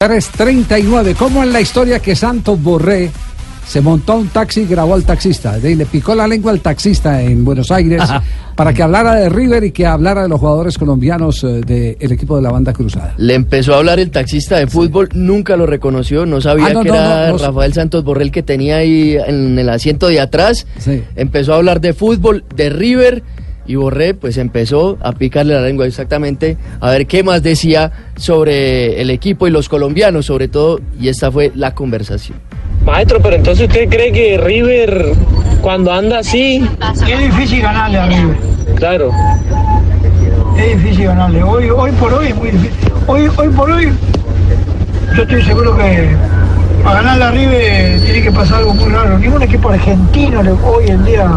339. ¿Cómo en la historia que Santos Borré se montó a un taxi y grabó al taxista? De- Le picó la lengua al taxista en Buenos Aires para que hablara de River y que hablara de los jugadores colombianos eh, del equipo de la banda cruzada. Le empezó a hablar el taxista de fútbol, nunca lo reconoció, no sabía Ah, no, que no, era no, no. Rafael Santos Borrell que tenía ahí en el asiento de atrás. Sí. Empezó a hablar de fútbol, de River, y Borré pues empezó a picarle la lengua exactamente, a ver qué más decía sobre el equipo y los colombianos sobre todo, y esta fue la conversación. Maestro, pero entonces usted cree que River cuando anda así, Es difícil ganarle a River. claro, Es difícil ganarle. Hoy, hoy por hoy es muy difícil. Hoy, hoy por hoy, yo estoy seguro que para ganarle a River tiene que pasar algo muy raro. Ningún equipo argentino hoy en día.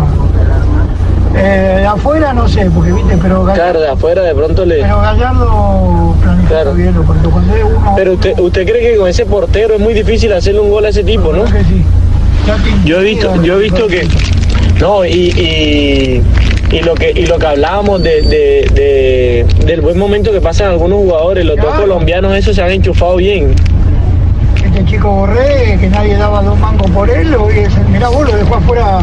Eh, afuera no sé, porque viste, pero, Ga- claro, de afuera de pronto le... pero Gallardo planifica Claro. bien, porque cuando es uno. Pero usted, usted cree que con ese portero es muy difícil hacerle un gol a ese tipo, ¿no? creo que sí. Yo he visto, yo he visto que no y, y, y lo que y lo que hablábamos de, de- de- del buen momento que pasan algunos jugadores, los dos colombianos esos se han enchufado bien. Este chico Borré, que nadie daba dos mangos por él, hoy es, mirá vos, lo dejó afuera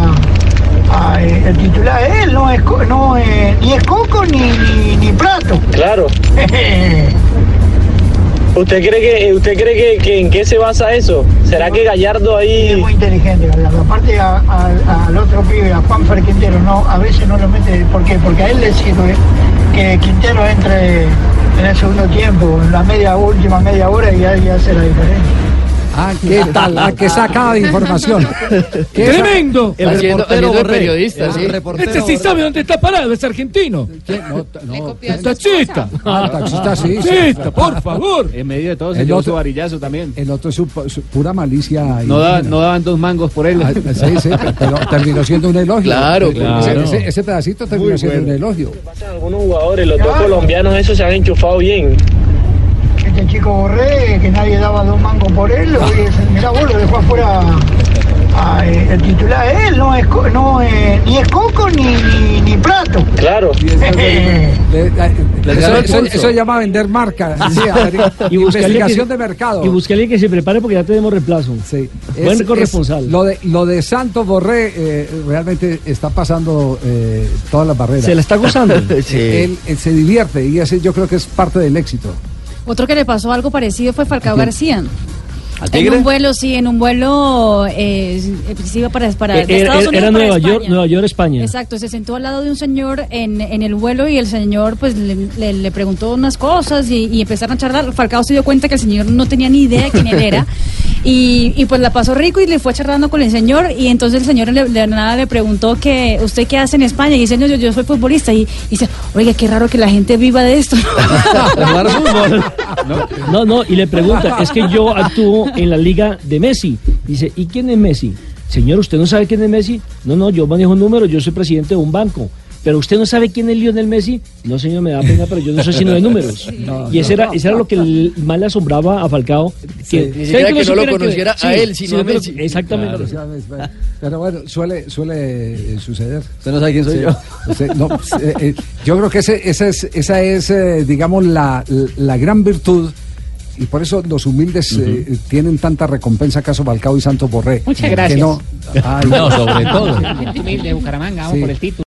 eh, el titular de él, no es, no, eh, ni es coco ni, ni, ni plato. Claro. ¿Usted cree que usted cree que, que en qué se basa eso? ¿Será que Gallardo es ahí muy inteligente, Gallardo. Aparte a- a- al otro pibe, a Juan Fer Quintero, no, a veces no lo mete, ¿por qué? Porque a él le sirve que Quintero entre en el segundo tiempo, en la media última media hora y ahí hace la diferencia. Ah, ¿qué tal? Ah, qué sacada de información. ¿Qué sa- ¡Tremendo! haciendo, haciendo de periodista, sí. Este sí sabe dónde está parado, es argentino. ¿Qué? No, no. Es taxista. Ah, taxista, sí, sí. Taxista, por favor. En medio de todo se El llevó otro- su varillazo también. El otro es su, su pura malicia. No, da- no daban dos mangos por él. Ah, sí, sí, pero terminó siendo un elogio. Claro, Ese- claro. Ese, ese pedacito terminó Muy siendo bueno. un elogio. pasan algunos jugadores, los dos colombianos esos se han enchufado bien? Este chico Borré, que nadie daba dos mangos por él, hoy es, mirá vos, lo dejó afuera a, eh, el titular él, no es, co- no, eh, ni es coco ni, ni, ni plato. Claro. Eso, el eso- pulso. eso se llama vender marca. Sí. Y buscarle investigación que- de mercado. Y buscarle que se prepare porque ya tenemos reemplazo. Sí. Buen Es- corresponsal. es- lo, de, lo de Santos Borré eh, realmente está pasando eh, todas las barreras. Se la está gozando. Sí. Él, él se divierte y ese yo creo que es parte del éxito. Otro que le pasó algo parecido fue Falcao? García. En un vuelo, sí, en un vuelo eh, iba para, para Eh, Estados Unidos era para Nueva España. York- Nueva York, España. Exacto, se sentó al lado de un señor en, en el vuelo y el señor pues le, le- le preguntó unas cosas y, y empezaron a charlar. Falcao se dio cuenta que el señor no tenía ni idea de quién él era y, y, pues la pasó rico y le fue charlando con el señor y entonces el señor le, de nada le preguntó que usted qué hace en España y dice no, yo, yo soy futbolista y, y dice oiga qué raro que la gente viva de esto. No, no, y le pregunta, es que yo actúo en la liga de Messi. Dice, ¿y quién es Messi? Señor, ¿usted no sabe quién es Messi? No, no, yo manejo números, yo soy presidente de un banco. Pero usted no sabe quién es Lionel Messi? No, señor, me da pena, pero yo no soy sino de números. y ese era, ese era lo que más le asombraba a Falcao. Que, no lo conociera a él, sino a Messi. Exactamente. Pero bueno, suele, suele eh, suceder. Usted no sabe quién soy Sí. yo. Usted- no, pues, eh, eh, yo creo que ese, esa es, esa es eh, digamos, la, la gran virtud. Y por eso los humildes eh, tienen tanta recompensa, caso Balcao y Santos Borré. Muchas Que gracias. no, Ay, No, sobre todo. Humilde de Bucaramanga, vamos Sí. por el título.